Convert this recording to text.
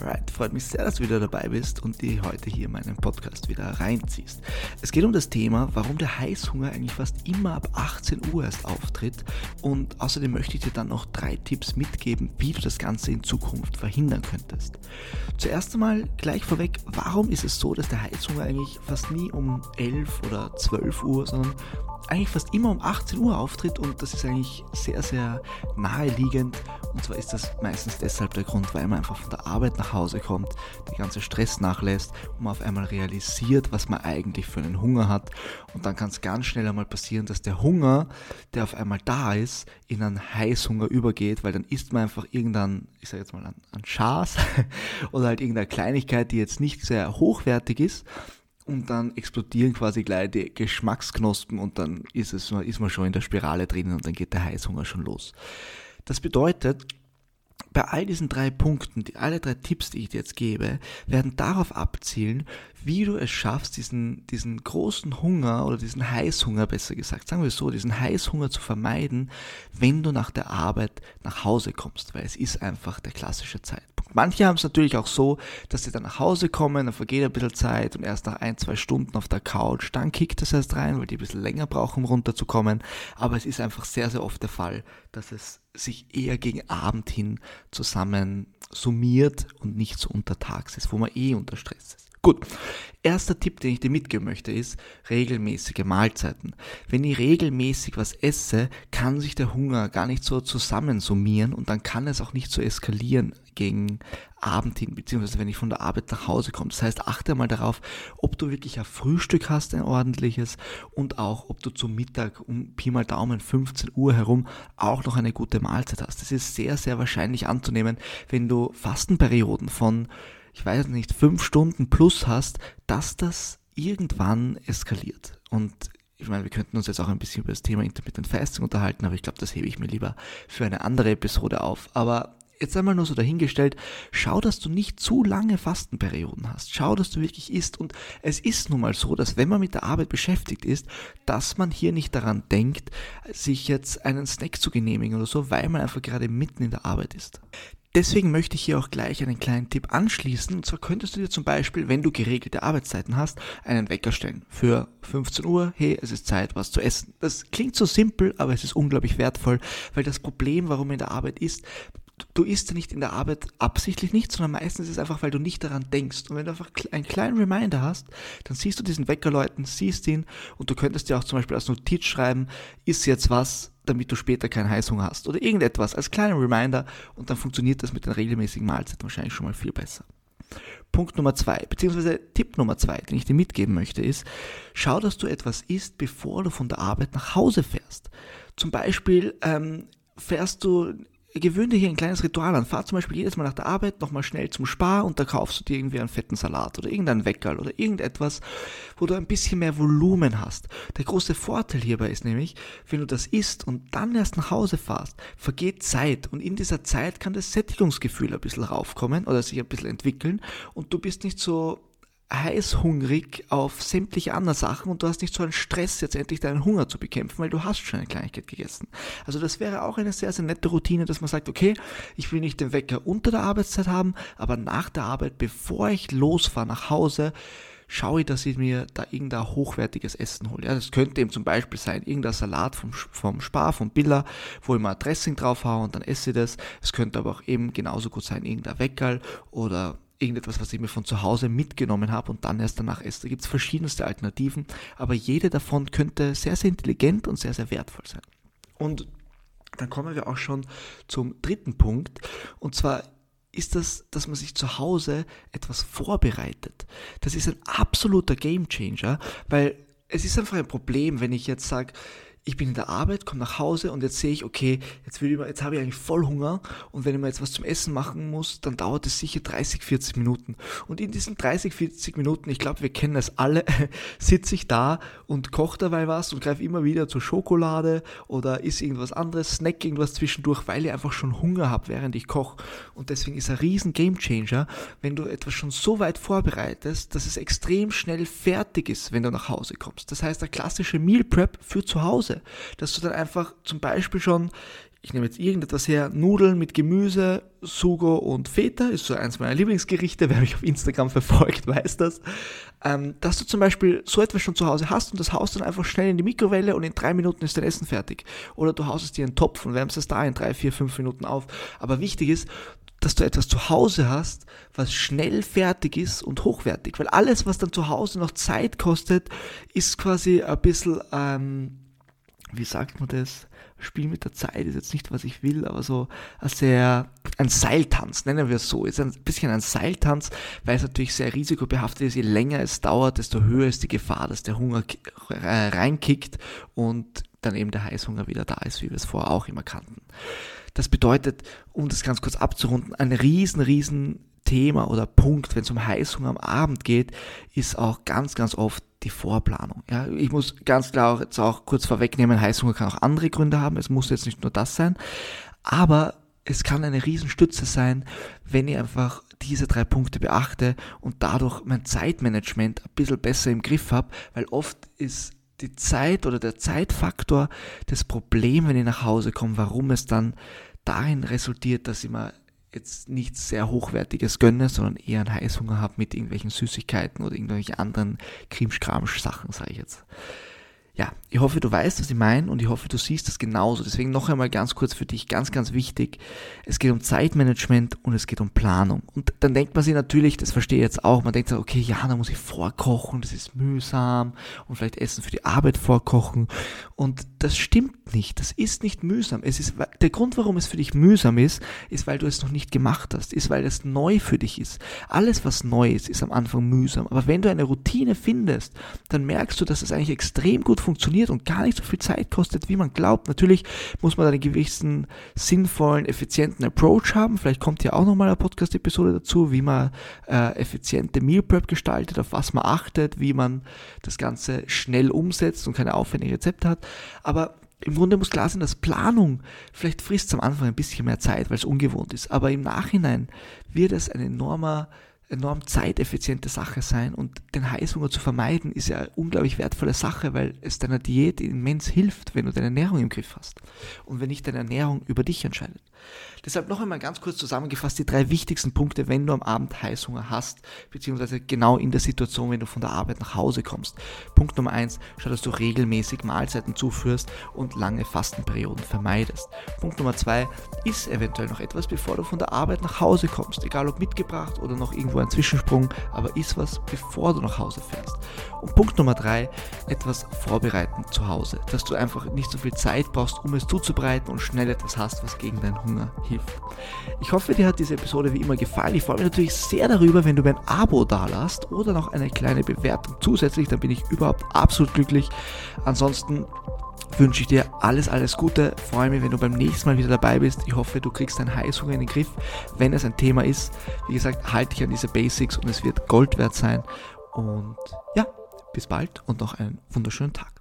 Alright, freut mich sehr, dass du wieder dabei bist und dir heute hier meinen Podcast wieder reinziehst. Es geht um das Thema, warum der Heißhunger eigentlich fast immer ab 18 Uhr erst auftritt und außerdem möchte ich dir dann noch drei Tipps mitgeben, wie du das Ganze in Zukunft verhindern könntest. Zuerst einmal gleich vorweg, warum ist es so, dass der Heißhunger eigentlich fast nie um 11 oder 12 Uhr, sondern eigentlich fast immer um 18 Uhr auftritt und das ist eigentlich sehr, sehr naheliegend. Und zwar ist das meistens deshalb der Grund, weil man einfach von der Arbeit nach Hause kommt, der ganze Stress nachlässt und man auf einmal realisiert, was man eigentlich für einen Hunger hat. Und dann kann es ganz schnell einmal passieren, dass der Hunger, der auf einmal da ist, in einen Heißhunger übergeht, weil dann isst man einfach irgendein, ich sage jetzt mal, ein, ein Schaß oder halt irgendeine Kleinigkeit, die jetzt nicht sehr hochwertig ist und dann explodieren quasi gleich die Geschmacksknospen und dann ist, es, ist man schon in der Spirale drinnen und dann geht der Heißhunger schon los. Das bedeutet, bei all diesen drei Punkten, die, alle drei Tipps, die ich dir jetzt gebe, werden darauf abzielen, wie du es schaffst, diesen, diesen großen Hunger oder diesen Heißhunger, besser gesagt, sagen wir so, diesen Heißhunger zu vermeiden, wenn du nach der Arbeit nach Hause kommst, weil es ist einfach der klassische Zeitpunkt. Manche haben es natürlich auch so, dass sie dann nach Hause kommen, dann vergeht ein bisschen Zeit und erst nach ein, zwei Stunden auf der Couch, dann kickt es erst rein, weil die ein bisschen länger brauchen, um runterzukommen. Aber es ist einfach sehr, sehr oft der Fall, dass es sich eher gegen Abend hin zusammen summiert und nicht so untertags ist, wo man eh unter Stress ist. Gut, erster Tipp, den ich dir mitgeben möchte, ist regelmäßige Mahlzeiten. Wenn ich regelmäßig was esse, kann sich der Hunger gar nicht so zusammensummieren und dann kann es auch nicht so eskalieren gegen Abend hin, beziehungsweise wenn ich von der Arbeit nach Hause komme. Das heißt, achte mal darauf, ob du wirklich ein Frühstück hast, ein ordentliches und auch, ob du zum Mittag um Pi mal Daumen 15 Uhr herum auch noch eine gute Mahlzeit hast. Das ist sehr, sehr wahrscheinlich anzunehmen, wenn du Fastenperioden von ich weiß nicht, fünf Stunden plus hast, dass das irgendwann eskaliert. Und ich meine, wir könnten uns jetzt auch ein bisschen über das Thema Intermittent Fasting unterhalten, aber ich glaube, das hebe ich mir lieber für eine andere Episode auf. Aber jetzt einmal nur so dahingestellt, schau, dass du nicht zu lange Fastenperioden hast. Schau, dass du wirklich isst. Und es ist nun mal so, dass wenn man mit der Arbeit beschäftigt ist, dass man hier nicht daran denkt, sich jetzt einen Snack zu genehmigen oder so, weil man einfach gerade mitten in der Arbeit ist. Deswegen möchte ich hier auch gleich einen kleinen Tipp anschließen. Und zwar könntest du dir zum Beispiel, wenn du geregelte Arbeitszeiten hast, einen Wecker stellen. Für 15 Uhr, hey, es ist Zeit, was zu essen. Das klingt so simpel, aber es ist unglaublich wertvoll, weil das Problem, warum in der Arbeit ist, du isst ja nicht in der Arbeit absichtlich nicht, sondern meistens ist es einfach, weil du nicht daran denkst. Und wenn du einfach einen kleinen Reminder hast, dann siehst du diesen Wecker läuten, siehst ihn und du könntest dir auch zum Beispiel als Notiz schreiben, ist jetzt was, damit du später keinen Heißhunger hast oder irgendetwas als kleinen Reminder und dann funktioniert das mit den regelmäßigen Mahlzeiten wahrscheinlich schon mal viel besser. Punkt Nummer zwei, beziehungsweise Tipp Nummer zwei, den ich dir mitgeben möchte, ist, schau, dass du etwas isst, bevor du von der Arbeit nach Hause fährst. Zum Beispiel ähm, fährst du gewöhne dir hier ein kleines Ritual an. Fahr zum Beispiel jedes Mal nach der Arbeit nochmal schnell zum Spar und da kaufst du dir irgendwie einen fetten Salat oder irgendeinen Weckerl oder irgendetwas, wo du ein bisschen mehr Volumen hast. Der große Vorteil hierbei ist nämlich, wenn du das isst und dann erst nach Hause fährst, vergeht Zeit und in dieser Zeit kann das Sättigungsgefühl ein bisschen raufkommen oder sich ein bisschen entwickeln und du bist nicht so heißhungrig auf sämtliche andere Sachen und du hast nicht so einen Stress, jetzt endlich deinen Hunger zu bekämpfen, weil du hast schon eine Kleinigkeit gegessen. Also das wäre auch eine sehr, sehr nette Routine, dass man sagt, okay, ich will nicht den Wecker unter der Arbeitszeit haben, aber nach der Arbeit, bevor ich losfahre nach Hause, schaue ich, dass ich mir da irgendein hochwertiges Essen hole. Ja, das könnte eben zum Beispiel sein, irgendein Salat vom, vom Spar, vom Billa, wo ich mal Dressing drauf haue und dann esse ich das. Es könnte aber auch eben genauso gut sein, irgendein Weckerl oder irgendetwas, was ich mir von zu Hause mitgenommen habe und dann erst danach esse. Da gibt es verschiedenste Alternativen, aber jede davon könnte sehr, sehr intelligent und sehr, sehr wertvoll sein. Und dann kommen wir auch schon zum dritten Punkt, und zwar ist das, dass man sich zu Hause etwas vorbereitet. Das ist ein absoluter Gamechanger, weil es ist einfach ein Problem, wenn ich jetzt sage, ich bin in der Arbeit, komme nach Hause und jetzt sehe ich, okay, jetzt, will ich mal, jetzt habe ich eigentlich voll Hunger und wenn ich mal jetzt was zum Essen machen muss, dann dauert es sicher 30, 40 Minuten. Und in diesen 30, 40 Minuten, ich glaube, wir kennen es alle, sitze ich da und koche dabei was und greife immer wieder zur Schokolade oder isst irgendwas anderes, snack irgendwas zwischendurch, weil ich einfach schon Hunger habe, während ich koche. Und deswegen ist ein riesen Gamechanger, wenn du etwas schon so weit vorbereitest, dass es extrem schnell fertig ist, wenn du nach Hause kommst. Das heißt, der klassische Meal Prep für zu Hause Hause. Dass du dann einfach zum Beispiel schon ich nehme jetzt irgendetwas her, Nudeln mit Gemüse, Sugo und Feta, ist so eins meiner Lieblingsgerichte, wer mich auf Instagram verfolgt, weiß das, ähm, dass du zum Beispiel so etwas schon zu Hause hast und das haust dann einfach schnell in die Mikrowelle und in drei Minuten ist dein Essen fertig. Oder du haust es dir in einen Topf und wärmst es da in drei, vier, fünf Minuten auf. Aber wichtig ist, dass du etwas zu Hause hast, was schnell fertig ist und hochwertig. Weil alles, was dann zu Hause noch Zeit kostet, ist quasi ein bisschen, ähm, wie sagt man das? Spiel mit der Zeit ist jetzt nicht, was ich will, aber so ein sehr, ein Seiltanz, nennen wir es so. Ist ein bisschen ein Seiltanz, weil es natürlich sehr risikobehaftet ist. Je länger es dauert, desto höher ist die Gefahr, dass der Hunger reinkickt und dann eben der Heißhunger wieder da ist, wie wir es vorher auch immer kannten. Das bedeutet, um das ganz kurz abzurunden, ein riesen, riesen Thema oder Punkt, wenn es um Heißhunger am Abend geht, ist auch ganz, ganz oft die Vorplanung. Ja, ich muss ganz klar auch jetzt auch kurz vorwegnehmen, Heißhunger kann auch andere Gründe haben. Es muss jetzt nicht nur das sein. Aber es kann eine Riesenstütze sein, wenn ich einfach diese drei Punkte beachte und dadurch mein Zeitmanagement ein bisschen besser im Griff habe, weil oft ist die Zeit oder der Zeitfaktor das Problem, wenn ich nach Hause komme, warum es dann darin resultiert, dass ich mir jetzt nichts sehr Hochwertiges gönne, sondern eher einen Heißhunger habe mit irgendwelchen Süßigkeiten oder irgendwelchen anderen Krimschkramsch-Sachen, sage ich jetzt ja, ich hoffe, du weißt, was ich meine und ich hoffe, du siehst das genauso. Deswegen noch einmal ganz kurz für dich, ganz, ganz wichtig. Es geht um Zeitmanagement und es geht um Planung. Und dann denkt man sich natürlich, das verstehe ich jetzt auch, man denkt sich, okay, ja, da muss ich vorkochen, das ist mühsam und vielleicht Essen für die Arbeit vorkochen. Und das stimmt nicht. Das ist nicht mühsam. Es ist, der Grund, warum es für dich mühsam ist, ist, weil du es noch nicht gemacht hast, ist, weil es neu für dich ist. Alles, was neu ist, ist am Anfang mühsam. Aber wenn du eine Routine findest, dann merkst du, dass es eigentlich extrem gut funktioniert funktioniert und gar nicht so viel Zeit kostet, wie man glaubt. Natürlich muss man einen gewissen sinnvollen, effizienten Approach haben. Vielleicht kommt ja auch nochmal eine Podcast-Episode dazu, wie man äh, effiziente Meal Prep gestaltet, auf was man achtet, wie man das Ganze schnell umsetzt und keine aufwendigen Rezepte hat. Aber im Grunde muss klar sein, dass Planung, vielleicht frisst am Anfang ein bisschen mehr Zeit, weil es ungewohnt ist, aber im Nachhinein wird es ein enormer enorm zeiteffiziente Sache sein und den Heißhunger zu vermeiden ist ja eine unglaublich wertvolle Sache, weil es deiner Diät immens hilft, wenn du deine Ernährung im Griff hast und wenn nicht deine Ernährung über dich entscheidet. Deshalb noch einmal ganz kurz zusammengefasst die drei wichtigsten Punkte, wenn du am Abend Heißhunger hast, beziehungsweise genau in der Situation, wenn du von der Arbeit nach Hause kommst. Punkt Nummer eins, schau, dass du regelmäßig Mahlzeiten zuführst und lange Fastenperioden vermeidest. Punkt Nummer zwei, iss eventuell noch etwas, bevor du von der Arbeit nach Hause kommst, egal ob mitgebracht oder noch irgendwo ein Zwischensprung, aber iss was, bevor du nach Hause fährst. Und Punkt Nummer drei, etwas vorbereiten zu Hause, dass du einfach nicht so viel Zeit brauchst, um es zuzubereiten und schnell etwas hast, was gegen deinen Hunger hilft. Ich hoffe, dir hat diese Episode wie immer gefallen. Ich freue mich natürlich sehr darüber, wenn du mir ein Abo dalasst oder noch eine kleine Bewertung zusätzlich, dann bin ich überhaupt absolut glücklich. Ansonsten wünsche ich dir alles, alles Gute. Freue mich, wenn du beim nächsten Mal wieder dabei bist. Ich hoffe, du kriegst deinen Heißhunger in den Griff, wenn es ein Thema ist. Wie gesagt, halte dich an diese Basics und es wird Gold wert sein. Und ja, bis bald und noch einen wunderschönen Tag.